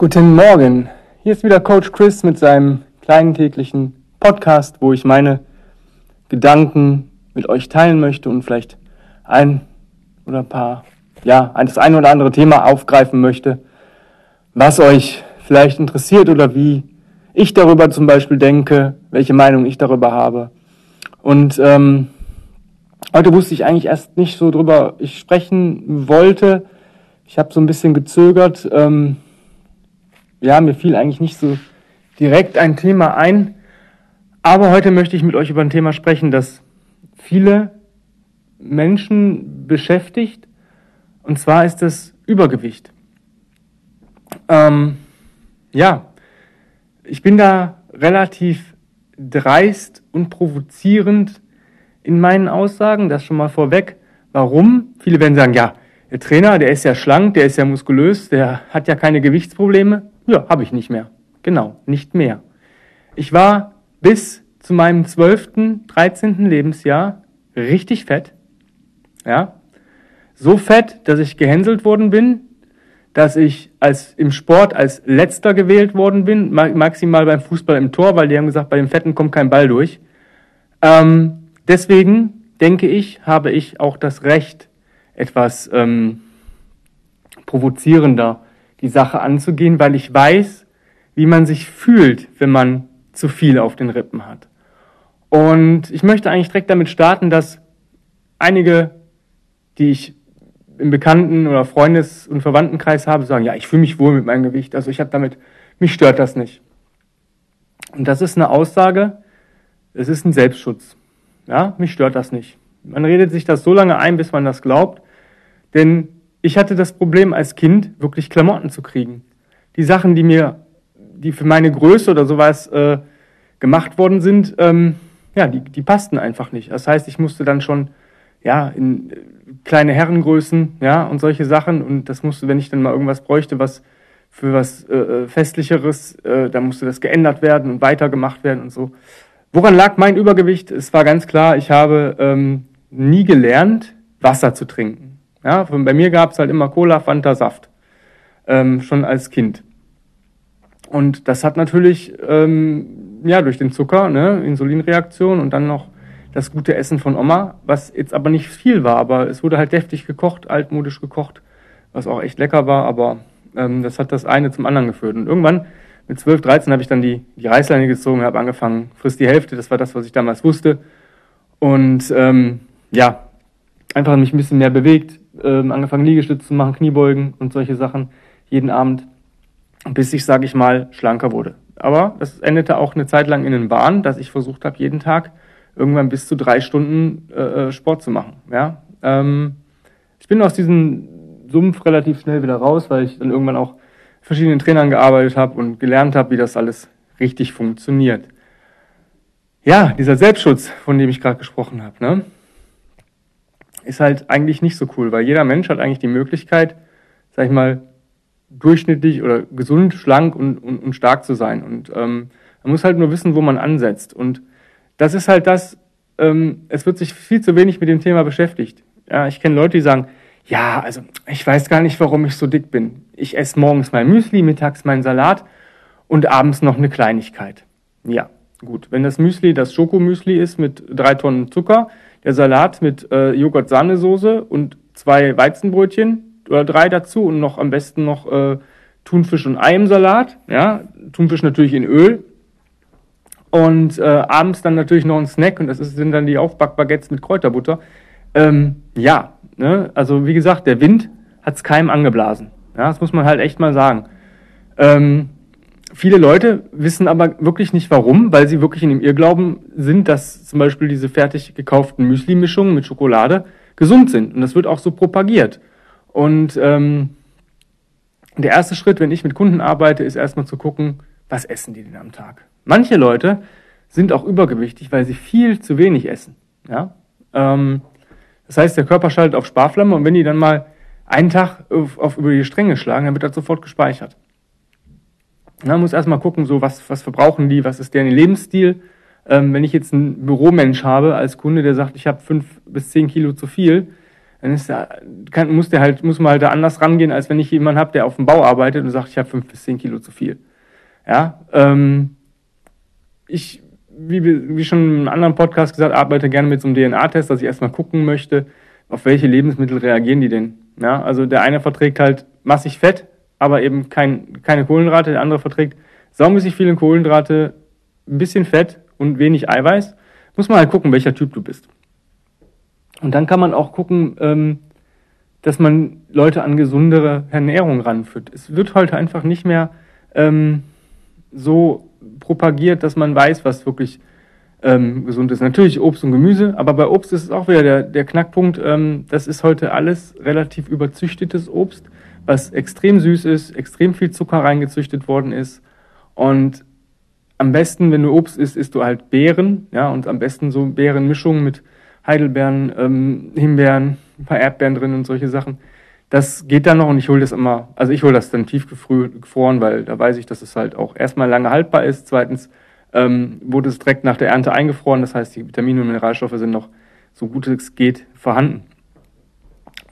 Guten Morgen. Hier ist wieder Coach Chris mit seinem kleinen täglichen Podcast, wo ich meine Gedanken mit euch teilen möchte und vielleicht ein oder ein paar, ja, das ein oder andere Thema aufgreifen möchte, was euch vielleicht interessiert oder wie ich darüber zum Beispiel denke, welche Meinung ich darüber habe. Und ähm, heute wusste ich eigentlich erst nicht so drüber, ich sprechen wollte. Ich habe so ein bisschen gezögert. Ähm, ja, mir fiel eigentlich nicht so direkt ein Thema ein. Aber heute möchte ich mit euch über ein Thema sprechen, das viele Menschen beschäftigt. Und zwar ist das Übergewicht. Ähm, ja, ich bin da relativ dreist und provozierend in meinen Aussagen. Das schon mal vorweg. Warum? Viele werden sagen, ja, der Trainer, der ist ja schlank, der ist ja muskulös, der hat ja keine Gewichtsprobleme. Ja, habe ich nicht mehr. Genau, nicht mehr. Ich war bis zu meinem 12., 13. Lebensjahr richtig fett. Ja. So fett, dass ich gehänselt worden bin, dass ich als, im Sport als letzter gewählt worden bin, maximal beim Fußball im Tor, weil die haben gesagt, bei den Fetten kommt kein Ball durch. Ähm, deswegen denke ich, habe ich auch das Recht, etwas ähm, provozierender die Sache anzugehen, weil ich weiß, wie man sich fühlt, wenn man zu viel auf den Rippen hat. Und ich möchte eigentlich direkt damit starten, dass einige, die ich im Bekannten- oder Freundes- und Verwandtenkreis habe, sagen, ja, ich fühle mich wohl mit meinem Gewicht, also ich habe damit, mich stört das nicht. Und das ist eine Aussage, es ist ein Selbstschutz. Ja, mich stört das nicht. Man redet sich das so lange ein, bis man das glaubt, denn ich hatte das Problem als Kind, wirklich Klamotten zu kriegen. Die Sachen, die mir, die für meine Größe oder sowas äh, gemacht worden sind, ähm, ja, die, die passten einfach nicht. Das heißt, ich musste dann schon, ja, in äh, kleine Herrengrößen, ja, und solche Sachen. Und das musste, wenn ich dann mal irgendwas bräuchte, was für was äh, äh Festlicheres, äh, da musste das geändert werden und weitergemacht werden und so. Woran lag mein Übergewicht? Es war ganz klar, ich habe ähm, nie gelernt, Wasser zu trinken. Ja, bei mir gab es halt immer Cola, Fanta, Saft. Ähm, schon als Kind. Und das hat natürlich, ähm, ja, durch den Zucker, ne, Insulinreaktion und dann noch das gute Essen von Oma, was jetzt aber nicht viel war, aber es wurde halt deftig gekocht, altmodisch gekocht, was auch echt lecker war, aber ähm, das hat das eine zum anderen geführt. Und irgendwann mit 12, 13 habe ich dann die, die Reißleine gezogen, habe angefangen, frisst die Hälfte, das war das, was ich damals wusste. Und ähm, ja, einfach mich ein bisschen mehr bewegt, ähm, angefangen Liegestütze zu machen, Kniebeugen und solche Sachen jeden Abend, bis ich, sage ich mal, schlanker wurde. Aber das endete auch eine Zeit lang in den Bahn, dass ich versucht habe, jeden Tag irgendwann bis zu drei Stunden äh, äh, Sport zu machen. Ja? Ähm, ich bin aus diesem Sumpf relativ schnell wieder raus, weil ich dann irgendwann auch verschiedenen Trainern gearbeitet habe und gelernt habe, wie das alles richtig funktioniert. Ja, dieser Selbstschutz, von dem ich gerade gesprochen habe. Ne? Ist halt eigentlich nicht so cool, weil jeder Mensch hat eigentlich die Möglichkeit, sag ich mal, durchschnittlich oder gesund, schlank und, und, und stark zu sein. Und ähm, man muss halt nur wissen, wo man ansetzt. Und das ist halt das, ähm, es wird sich viel zu wenig mit dem Thema beschäftigt. Ja, ich kenne Leute, die sagen, ja, also ich weiß gar nicht, warum ich so dick bin. Ich esse morgens mein Müsli, mittags meinen Salat und abends noch eine Kleinigkeit. Ja, gut. Wenn das Müsli das Schokomüsli ist mit drei Tonnen Zucker, der Salat mit äh, Joghurt-Sahnesoße und zwei Weizenbrötchen oder drei dazu und noch am besten noch äh, Thunfisch und Ei im Salat. Ja, Thunfisch natürlich in Öl. Und äh, abends dann natürlich noch ein Snack und das ist, sind dann die Aufbackbaguettes mit Kräuterbutter. Ähm, ja, ne? also wie gesagt, der Wind hat es keinem angeblasen. Ja, das muss man halt echt mal sagen. Ähm, Viele Leute wissen aber wirklich nicht warum, weil sie wirklich in dem Irrglauben sind, dass zum Beispiel diese fertig gekauften Müsli-Mischungen mit Schokolade gesund sind. Und das wird auch so propagiert. Und ähm, der erste Schritt, wenn ich mit Kunden arbeite, ist erstmal zu gucken, was essen die denn am Tag. Manche Leute sind auch übergewichtig, weil sie viel zu wenig essen. Ja? Ähm, das heißt, der Körper schaltet auf Sparflamme und wenn die dann mal einen Tag auf, auf über die Stränge schlagen, dann wird das sofort gespeichert. Man muss erstmal gucken, so was, was verbrauchen die, was ist deren Lebensstil. Ähm, wenn ich jetzt einen Büromensch habe als Kunde, der sagt, ich habe fünf bis zehn Kilo zu viel, dann ist da, kann, muss der halt, muss man halt da anders rangehen, als wenn ich jemanden habe, der auf dem Bau arbeitet und sagt, ich habe fünf bis zehn Kilo zu viel. Ja, ähm, ich, wie, wie schon in einem anderen Podcast gesagt, arbeite gerne mit so einem DNA-Test, dass ich erstmal gucken möchte, auf welche Lebensmittel reagieren die denn. Ja, also der eine verträgt halt massig Fett, aber eben kein, keine Kohlenhydrate, der andere verträgt saumäßig viele Kohlenhydrate, ein bisschen Fett und wenig Eiweiß. Muss man halt gucken, welcher Typ du bist. Und dann kann man auch gucken, ähm, dass man Leute an gesundere Ernährung ranführt. Es wird heute einfach nicht mehr ähm, so propagiert, dass man weiß, was wirklich ähm, gesund ist. Natürlich Obst und Gemüse, aber bei Obst ist es auch wieder der, der Knackpunkt. Ähm, das ist heute alles relativ überzüchtetes Obst, was extrem süß ist, extrem viel Zucker reingezüchtet worden ist. Und am besten, wenn du Obst isst, isst du halt Beeren, ja, und am besten so Beerenmischungen mit Heidelbeeren, ähm, Himbeeren, ein paar Erdbeeren drin und solche Sachen. Das geht dann noch und ich hole das immer, also ich hole das dann tiefgefroren, weil da weiß ich, dass es halt auch erstmal lange haltbar ist. Zweitens ähm, wurde es direkt nach der Ernte eingefroren, das heißt, die Vitamine und Mineralstoffe sind noch so gut es geht vorhanden.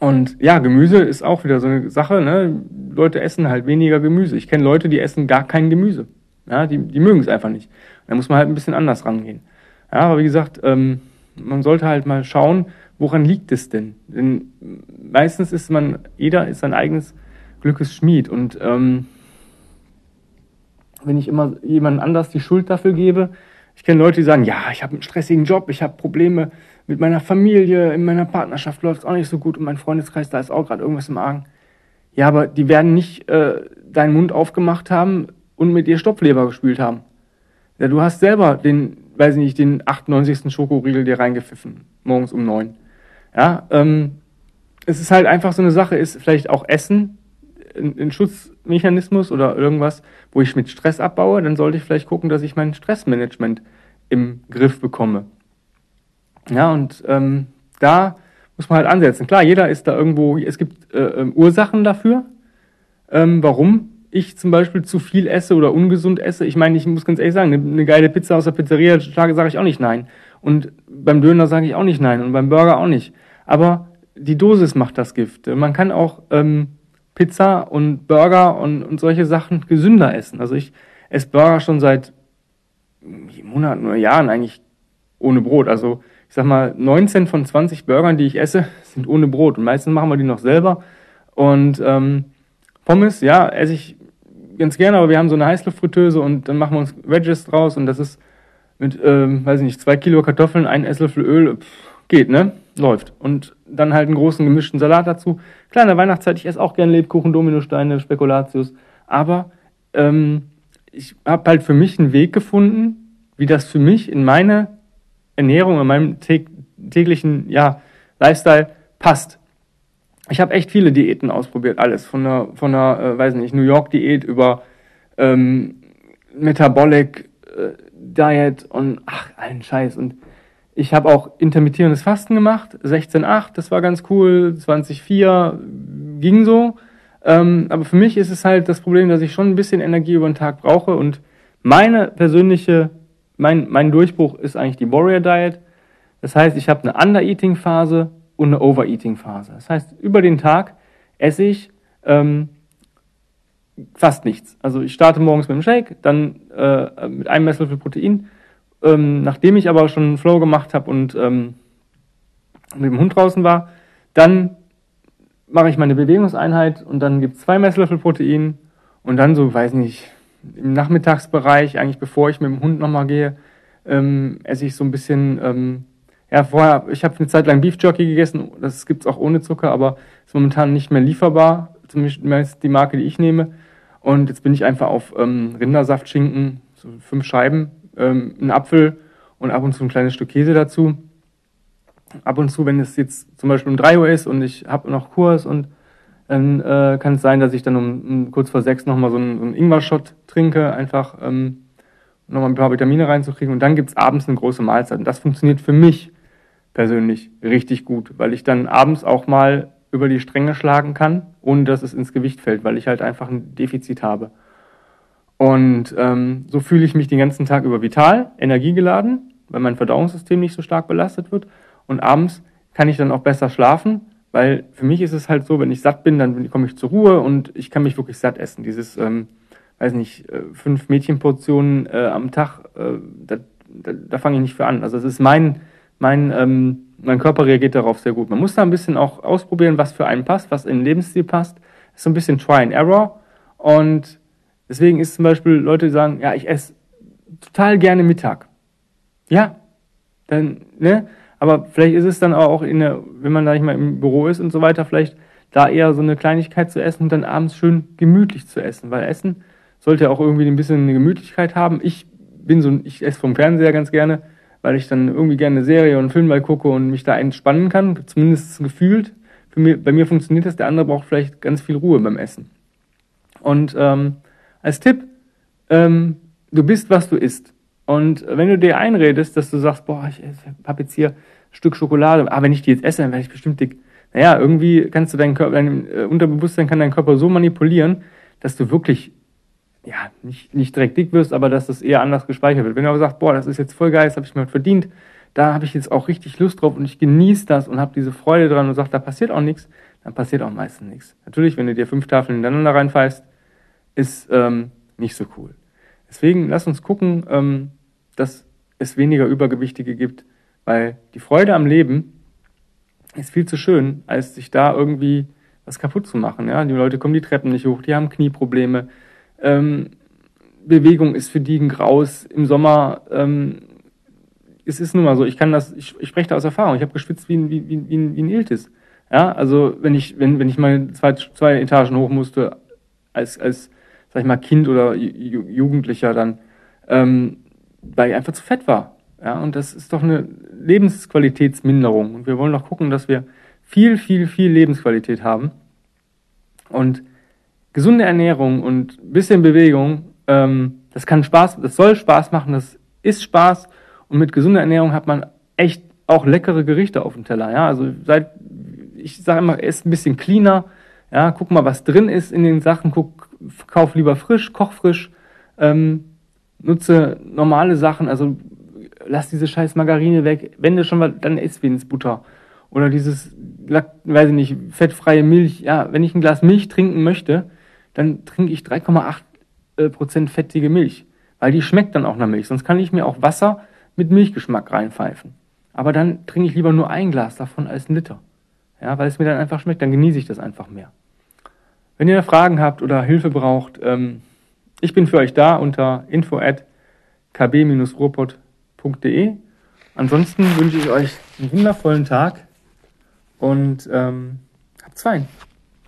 Und ja, Gemüse ist auch wieder so eine Sache. Ne? Leute essen halt weniger Gemüse. Ich kenne Leute, die essen gar kein Gemüse. Ja, die, die mögen es einfach nicht. Da muss man halt ein bisschen anders rangehen. Ja, aber wie gesagt, ähm, man sollte halt mal schauen, woran liegt es denn? Denn meistens ist man, jeder ist sein eigenes Glückes Schmied. Und ähm, wenn ich immer jemand anders die Schuld dafür gebe, ich kenne Leute, die sagen, ja, ich habe einen stressigen Job, ich habe Probleme mit meiner Familie, in meiner Partnerschaft läuft es auch nicht so gut und mein Freundeskreis, da ist auch gerade irgendwas im Argen. Ja, aber die werden nicht äh, deinen Mund aufgemacht haben und mit dir Stopfleber gespült haben. Ja, du hast selber den weiß ich nicht, den 98. Schokoriegel dir reingepfiffen, morgens um neun. Ja, ähm, es ist halt einfach so eine Sache, ist vielleicht auch Essen ein, ein Schutzmechanismus oder irgendwas, wo ich mit Stress abbaue, dann sollte ich vielleicht gucken, dass ich mein Stressmanagement im Griff bekomme. Ja, und ähm, da muss man halt ansetzen. Klar, jeder ist da irgendwo, es gibt äh, ähm, Ursachen dafür, ähm, warum ich zum Beispiel zu viel esse oder ungesund esse, ich meine, ich muss ganz ehrlich sagen, eine, eine geile Pizza aus der Pizzeria sage ich auch nicht nein. Und beim Döner sage ich auch nicht nein und beim Burger auch nicht. Aber die Dosis macht das Gift. Man kann auch ähm, Pizza und Burger und, und solche Sachen gesünder essen. Also ich esse Burger schon seit Monaten oder Jahren eigentlich ohne Brot. Also ich sag mal, 19 von 20 Burgern, die ich esse, sind ohne Brot. Und meistens machen wir die noch selber. Und ähm, Pommes, ja, esse ich ganz gerne, aber wir haben so eine Heißluftfritteuse und dann machen wir uns Wedges draus und das ist mit, ähm, weiß ich nicht, zwei Kilo Kartoffeln, ein Esslöffel Öl, pff, geht, ne? Läuft. Und dann halt einen großen gemischten Salat dazu. Klar, in der Weihnachtszeit, ich esse auch gerne Lebkuchen, Dominosteine, Spekulatius, aber ähm, ich habe halt für mich einen Weg gefunden, wie das für mich in meine Ernährung, in meinem täglichen ja, Lifestyle passt ich habe echt viele Diäten ausprobiert, alles. Von der, von der äh, weiß nicht, New York-Diät über ähm, Metabolic äh, Diet und ach, allen Scheiß. Und ich habe auch intermittierendes Fasten gemacht, 16,8, das war ganz cool, 20,4 ging so. Ähm, aber für mich ist es halt das Problem, dass ich schon ein bisschen Energie über den Tag brauche und meine persönliche, mein, mein Durchbruch ist eigentlich die Warrior Diet. Das heißt, ich habe eine Under-Eating-Phase und eine Overeating-Phase. Das heißt, über den Tag esse ich ähm, fast nichts. Also ich starte morgens mit einem Shake, dann äh, mit einem Messlöffel Protein. Ähm, nachdem ich aber schon einen Flow gemacht habe und ähm, mit dem Hund draußen war, dann mache ich meine Bewegungseinheit und dann gibt es zwei Messlöffel Protein und dann so, weiß nicht, im Nachmittagsbereich, eigentlich bevor ich mit dem Hund nochmal gehe, ähm, esse ich so ein bisschen ähm, ja, vorher, ich habe eine Zeit lang Beef Jerky gegessen, das gibt's auch ohne Zucker, aber ist momentan nicht mehr lieferbar, zumindest die Marke, die ich nehme. Und jetzt bin ich einfach auf ähm, Rindersaftschinken, so fünf Scheiben, ähm, einen Apfel und ab und zu ein kleines Stück Käse dazu. Ab und zu, wenn es jetzt zum Beispiel um drei Uhr ist und ich habe noch Kurs und dann äh, kann es sein, dass ich dann um, um kurz vor sechs nochmal so einen, so einen Ingwer-Shot trinke, einfach ähm, nochmal ein paar Vitamine reinzukriegen. Und dann gibt's abends eine große Mahlzeit. Und das funktioniert für mich persönlich richtig gut, weil ich dann abends auch mal über die Stränge schlagen kann, ohne dass es ins Gewicht fällt, weil ich halt einfach ein Defizit habe. Und ähm, so fühle ich mich den ganzen Tag über vital, energiegeladen, weil mein Verdauungssystem nicht so stark belastet wird. Und abends kann ich dann auch besser schlafen, Weil für mich ist es halt so, wenn ich satt bin, dann komme ich zur Ruhe und ich kann mich wirklich satt essen. Dieses, ähm, weiß nicht, äh, fünf Mädchenportionen äh, am Tag, äh, da, da, da fange ich nicht für an. Also es ist mein, mein, ähm, mein Körper reagiert darauf sehr gut. Man muss da ein bisschen auch ausprobieren, was für einen passt, was in den Lebensstil passt. Das ist so ein bisschen Try and Error. Und deswegen ist zum Beispiel Leute, die sagen, ja, ich esse total gerne Mittag. Ja, dann, ne? Aber vielleicht ist es dann auch in der, wenn man da nicht mal im Büro ist und so weiter, vielleicht da eher so eine Kleinigkeit zu essen und dann abends schön gemütlich zu essen. Weil Essen sollte auch irgendwie ein bisschen eine Gemütlichkeit haben. Ich bin so, ich esse vom Fernseher ganz gerne, weil ich dann irgendwie gerne eine Serie und einen Film mal gucke und mich da entspannen kann, zumindest gefühlt. Für mich, bei mir funktioniert das, der andere braucht vielleicht ganz viel Ruhe beim Essen. Und ähm, als Tipp, ähm, du bist, was du isst. Und wenn du dir einredest, dass du sagst, boah, ich habe jetzt hier ein Stück Schokolade, ah, wenn ich die jetzt esse, dann werde ich bestimmt dick. Naja, irgendwie kannst du deinen Körper, dein äh, Unterbewusstsein kann deinen Körper so manipulieren, dass du wirklich, ja, nicht, nicht direkt dick wirst, aber dass das eher anders gespeichert wird. Wenn du aber sagst, boah, das ist jetzt voll geil, das habe ich mir verdient, da habe ich jetzt auch richtig Lust drauf und ich genieße das und habe diese Freude dran und sag, da passiert auch nichts, dann passiert auch meistens nichts. Natürlich, wenn du dir fünf Tafeln hintereinander reinfeist, ist ähm, nicht so cool. Deswegen lass uns gucken, ähm, dass es weniger Übergewichtige gibt, weil die Freude am Leben ist viel zu schön, als sich da irgendwie was kaputt zu machen. Ja? Die Leute kommen die Treppen nicht hoch, die haben Knieprobleme. Ähm, Bewegung ist für die ein Graus. Im Sommer ähm, es ist nun mal so, ich kann das, ich, ich spreche da aus Erfahrung. Ich habe geschwitzt wie ein, wie, wie, wie ein Iltis. Ja, also wenn ich, wenn, wenn ich mal zwei, zwei Etagen hoch musste, als, als, sag ich mal, Kind oder Jugendlicher, dann ähm, weil ich einfach zu fett war. Ja, und das ist doch eine Lebensqualitätsminderung. Und wir wollen doch gucken, dass wir viel, viel, viel Lebensqualität haben. Und gesunde Ernährung und ein bisschen Bewegung, ähm, das kann Spaß, das soll Spaß machen, das ist Spaß. Und mit gesunder Ernährung hat man echt auch leckere Gerichte auf dem Teller. Ja, also seit, ich sage immer, ess ein bisschen cleaner. Ja, guck mal, was drin ist in den Sachen. Guck, kauf lieber frisch, koch frisch. Ähm, nutze normale Sachen, also lass diese scheiß Margarine weg. Wenn du schon mal, dann isst wenigstens Butter. Oder dieses, weiß ich nicht, fettfreie Milch. Ja, wenn ich ein Glas Milch trinken möchte, dann trinke ich 3,8 äh, Prozent fettige Milch. Weil die schmeckt dann auch nach Milch. Sonst kann ich mir auch Wasser mit Milchgeschmack reinpfeifen. Aber dann trinke ich lieber nur ein Glas davon als ein Liter. Ja, weil es mir dann einfach schmeckt, dann genieße ich das einfach mehr. Wenn ihr Fragen habt oder Hilfe braucht, ähm, ich bin für euch da unter info at kb-ruhrpott.de. Ansonsten wünsche ich euch einen wundervollen Tag und ähm, habt's fein.